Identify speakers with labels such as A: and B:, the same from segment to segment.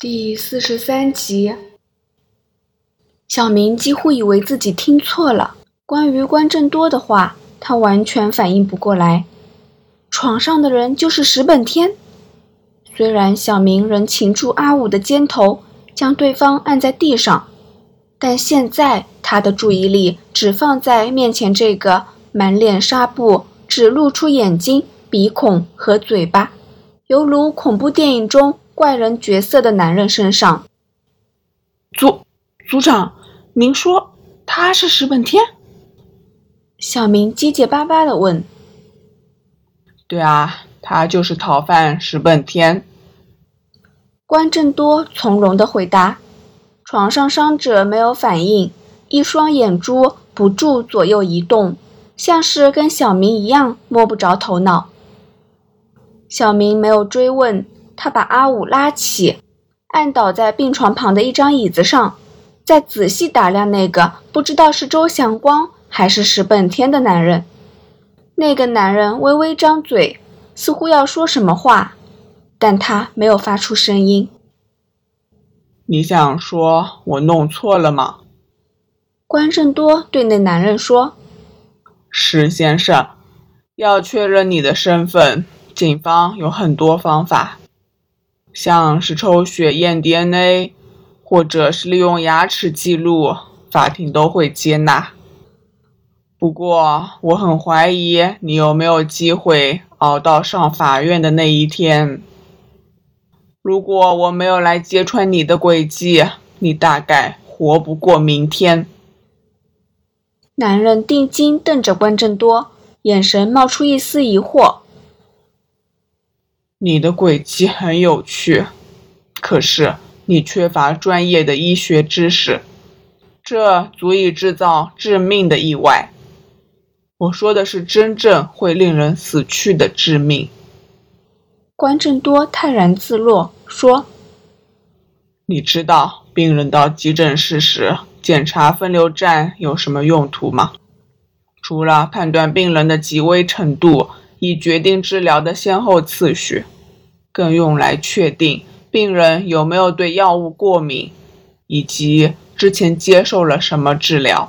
A: 第四十三集，小明几乎以为自己听错了。关于关正多的话，他完全反应不过来。床上的人就是石本天。虽然小明仍擒住阿武的肩头，将对方按在地上，但现在他的注意力只放在面前这个满脸纱布、只露出眼睛、鼻孔和嘴巴，犹如恐怖电影中怪人角色的男人身上。
B: 组组长，您说他是石本天？
A: 小明结结巴巴的问。
B: 对啊，他就是逃犯石本天。
A: 关正多从容的回答。床上伤者没有反应，一双眼珠不住左右移动，像是跟小明一样摸不着头脑。小明没有追问，他把阿武拉起，按倒在病床旁的一张椅子上，再仔细打量那个不知道是周祥光还是石本天的男人。那个男人微微张嘴，似乎要说什么话，但他没有发出声音。
B: 你想说我弄错了吗？
A: 关正多对那男人说：“
B: 石先生，要确认你的身份，警方有很多方法，像是抽血验 DNA，或者是利用牙齿记录，法庭都会接纳。”不过，我很怀疑你有没有机会熬到上法院的那一天。如果我没有来揭穿你的诡计，你大概活不过明天。
A: 男人定睛瞪着关正多，眼神冒出一丝疑惑。
B: 你的轨迹很有趣，可是你缺乏专业的医学知识，这足以制造致命的意外。我说的是真正会令人死去的致命。
A: 关正多泰然自若说：“
B: 你知道病人到急诊室时检查分流站有什么用途吗？除了判断病人的极危程度，以决定治疗的先后次序，更用来确定病人有没有对药物过敏，以及之前接受了什么治疗。”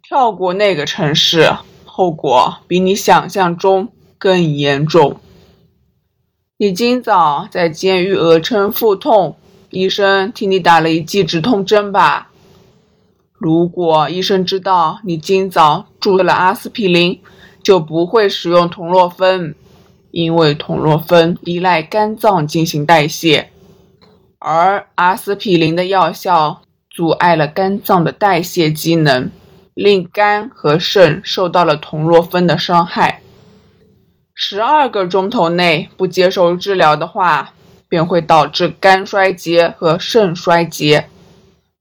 B: 跳过那个城市，后果比你想象中更严重。你今早在监狱额称腹痛，医生替你打了一剂止痛针吧？如果医生知道你今早注射了阿司匹林，就不会使用酮洛芬，因为酮洛芬依赖肝脏进行代谢，而阿司匹林的药效阻碍了肝脏的代谢机能。令肝和肾受到了酮洛芬的伤害。十二个钟头内不接受治疗的话，便会导致肝衰竭和肾衰竭。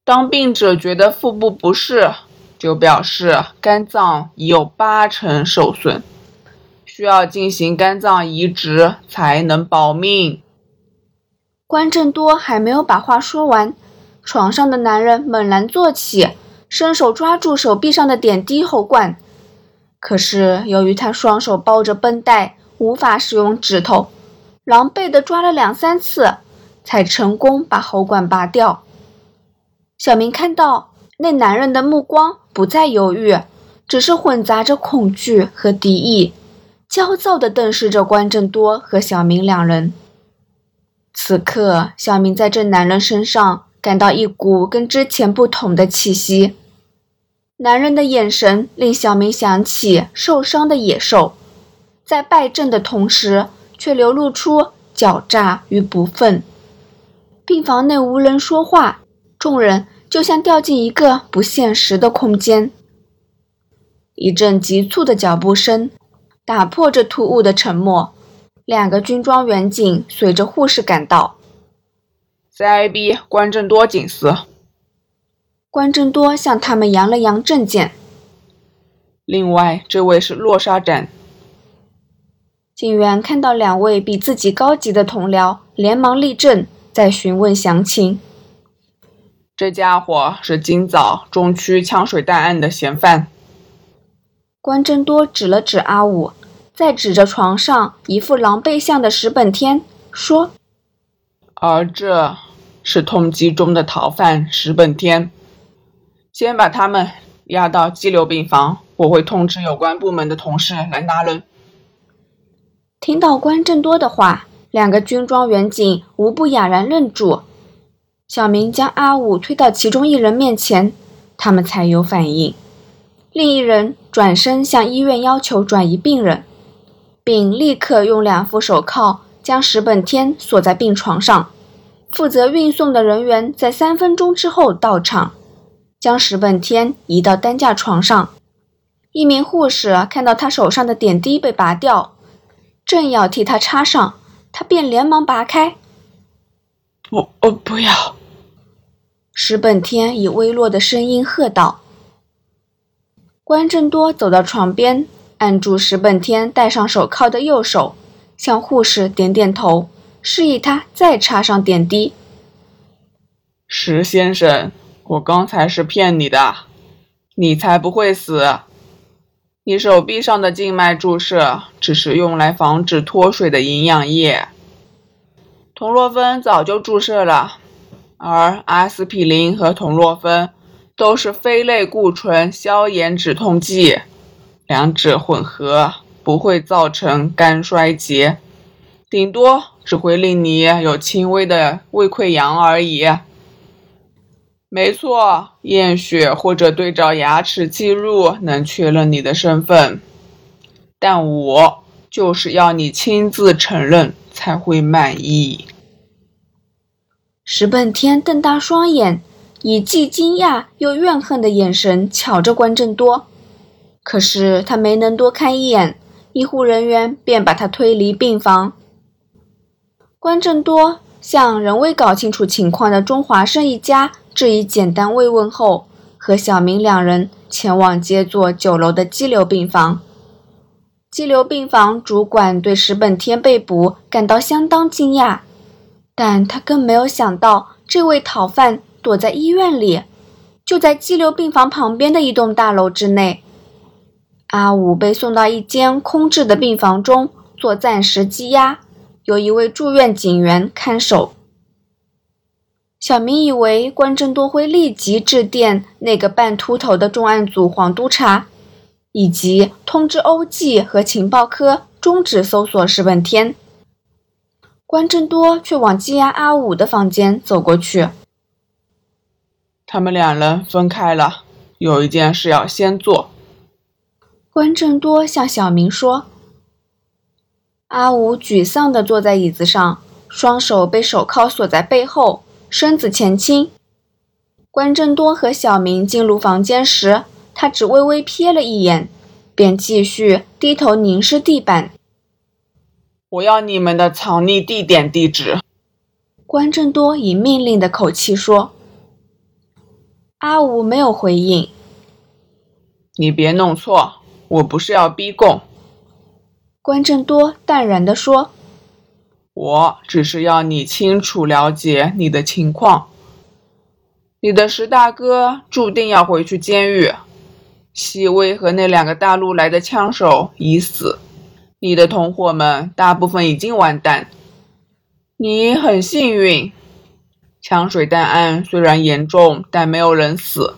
B: 当病者觉得腹部不适，就表示肝脏已有八成受损，需要进行肝脏移植才能保命。
A: 关正多还没有把话说完，床上的男人猛然坐起。伸手抓住手臂上的点滴喉管，可是由于他双手包着绷带，无法使用指头，狼狈地抓了两三次，才成功把喉管拔掉。小明看到那男人的目光不再犹豫，只是混杂着恐惧和敌意，焦躁地瞪视着关正多和小明两人。此刻，小明在这男人身上感到一股跟之前不同的气息。男人的眼神令小明想起受伤的野兽，在败阵的同时，却流露出狡诈与不忿。病房内无人说话，众人就像掉进一个不现实的空间。一阵急促的脚步声打破这突兀的沉默，两个军装员警随着护士赶到。
B: CIB 关正多警司。
A: 关正多向他们扬了扬证件。
B: 另外，这位是洛沙展。
A: 警员看到两位比自己高级的同僚，连忙立正，在询问详情。
B: 这家伙是今早中区枪水弹案的嫌犯。
A: 关正多指了指阿武，再指着床上一副狼狈相的石本天，说：“
B: 而这是通缉中的逃犯石本天。先把他们押到激流病房，我会通知有关部门的同事来拿人。
A: 听到关正多的话，两个军装员警无不哑然愣住。小明将阿武推到其中一人面前，他们才有反应。另一人转身向医院要求转移病人，并立刻用两副手铐将石本天锁在病床上。负责运送的人员在三分钟之后到场。将石本天移到担架床上，一名护士看到他手上的点滴被拔掉，正要替他插上，他便连忙拔开。
B: 我我不要！
A: 石本天以微弱的声音喝道。关正多走到床边，按住石本天戴上手铐的右手，向护士点点头，示意他再插上点滴。
B: 石先生。我刚才是骗你的，你才不会死。你手臂上的静脉注射只是用来防止脱水的营养液，酮洛芬早就注射了，而阿司匹林和酮洛芬都是非类固醇消炎止痛剂，两者混合不会造成肝衰竭，顶多只会令你有轻微的胃溃疡而已。没错，验血或者对照牙齿记录能确认你的身份，但我就是要你亲自承认才会满意。
A: 石本天瞪大双眼，以既惊讶又怨恨的眼神瞧着关正多，可是他没能多看一眼，医护人员便把他推离病房。关正多向仍未搞清楚情况的钟华生一家。致以简单慰问后，和小明两人前往接座九楼的激流病房。激流病房主管对石本天被捕感到相当惊讶，但他更没有想到这位逃犯躲在医院里，就在激流病房旁边的一栋大楼之内。阿武被送到一间空置的病房中做暂时羁押，有一位住院警员看守。小明以为关正多会立即致电那个半秃头的重案组黄督察，以及通知欧记和情报科终止搜索石本天。关正多却往羁押阿武的房间走过去。
B: 他们两人分开了，有一件事要先做。
A: 关正多向小明说。阿武沮丧地坐在椅子上，双手被手铐锁在背后。身子前倾，关正多和小明进入房间时，他只微微瞥了一眼，便继续低头凝视地板。
B: 我要你们的藏匿地点地址。
A: 关正多以命令的口气说。阿武没有回应。
B: 你别弄错，我不是要逼供。
A: 关正多淡然地说。
B: 我只是要你清楚了解你的情况。你的石大哥注定要回去监狱，细微和那两个大陆来的枪手已死，你的同伙们大部分已经完蛋。你很幸运，枪水弹案虽然严重，但没有人死。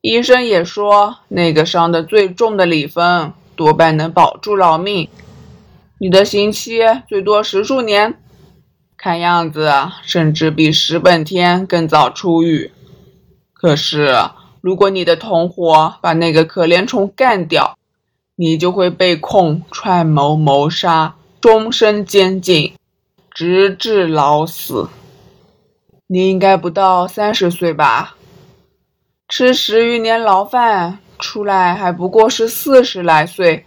B: 医生也说，那个伤得最重的李峰多半能保住老命。你的刑期最多十数年，看样子甚至比石本天更早出狱。可是，如果你的同伙把那个可怜虫干掉，你就会被控串谋谋杀，终身监禁，直至老死。你应该不到三十岁吧？吃十余年牢饭，出来还不过是四十来岁。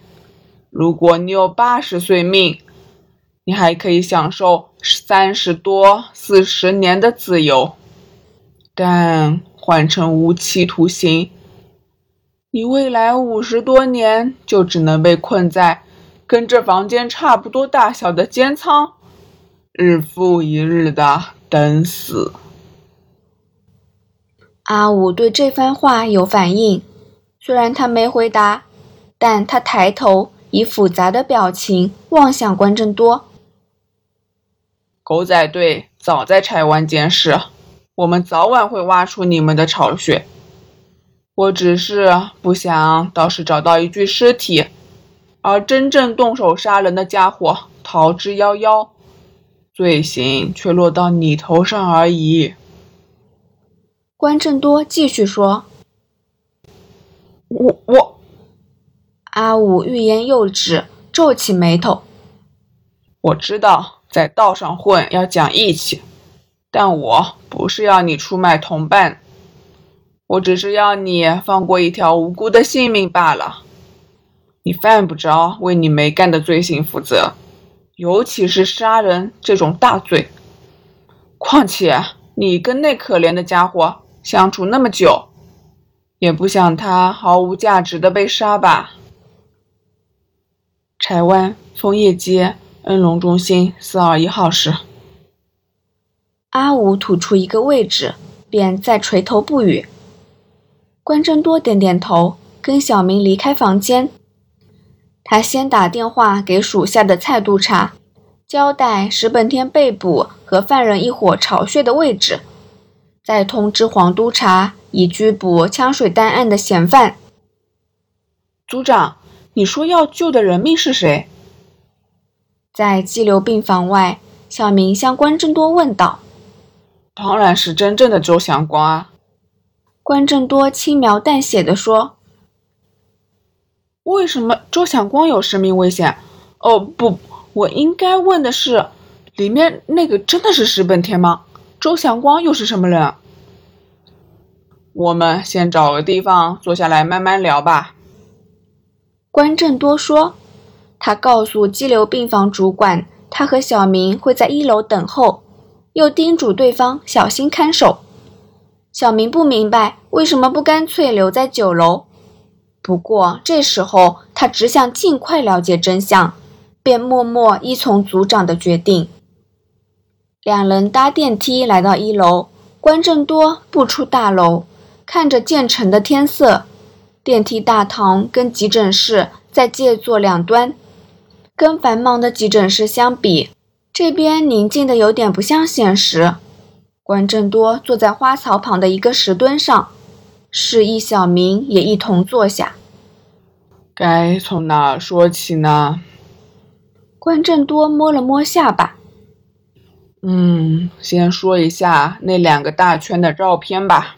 B: 如果你有八十岁命，你还可以享受三十多、四十年的自由。但换成无期徒刑，你未来五十多年就只能被困在跟这房间差不多大小的监仓，日复一日的等死。
A: 阿武对这番话有反应，虽然他没回答，但他抬头。以复杂的表情望向关正多。
B: 狗仔队早在拆湾监视，我们早晚会挖出你们的巢穴。我只是不想到时找到一具尸体，而真正动手杀人的家伙逃之夭夭，罪行却落到你头上而已。
A: 关正多继续说：“
B: 我我。”
A: 阿武欲言又止，皱起眉头。
B: 我知道。在道上混要讲义气，但我不是要你出卖同伴，我只是要你放过一条无辜的性命罢了。你犯不着为你没干的罪行负责，尤其是杀人这种大罪。况且你跟那可怜的家伙相处那么久，也不想他毫无价值的被杀吧？柴湾枫叶街。恩隆中心四二一号室。
A: 阿武吐出一个位置，便再垂头不语。关正多点点头，跟小明离开房间。他先打电话给属下的蔡督察，交代石本天被捕和犯人一伙巢穴的位置，再通知黄督察已拘捕枪水弹案的嫌犯。
B: 组长，你说要救的人命是谁？
A: 在激流病房外，小明向关正多问道：“
B: 当然是真正的周祥光啊！”
A: 关正多轻描淡写的说：“
B: 为什么周祥光有生命危险？哦，不，我应该问的是，里面那个真的是石本天吗？周祥光又是什么人？”我们先找个地方坐下来慢慢聊吧。”
A: 关正多说。他告诉激流病房主管，他和小明会在一楼等候，又叮嘱对方小心看守。小明不明白为什么不干脆留在九楼，不过这时候他只想尽快了解真相，便默默依从组长的决定。两人搭电梯来到一楼，关正多步出大楼，看着渐沉的天色，电梯大堂跟急诊室在借座两端。跟繁忙的急诊室相比，这边宁静的有点不像现实。关正多坐在花槽旁的一个石墩上，示意小明也一同坐下。
B: 该从哪说起呢？
A: 关正多摸了摸下巴。
B: 嗯，先说一下那两个大圈的照片吧。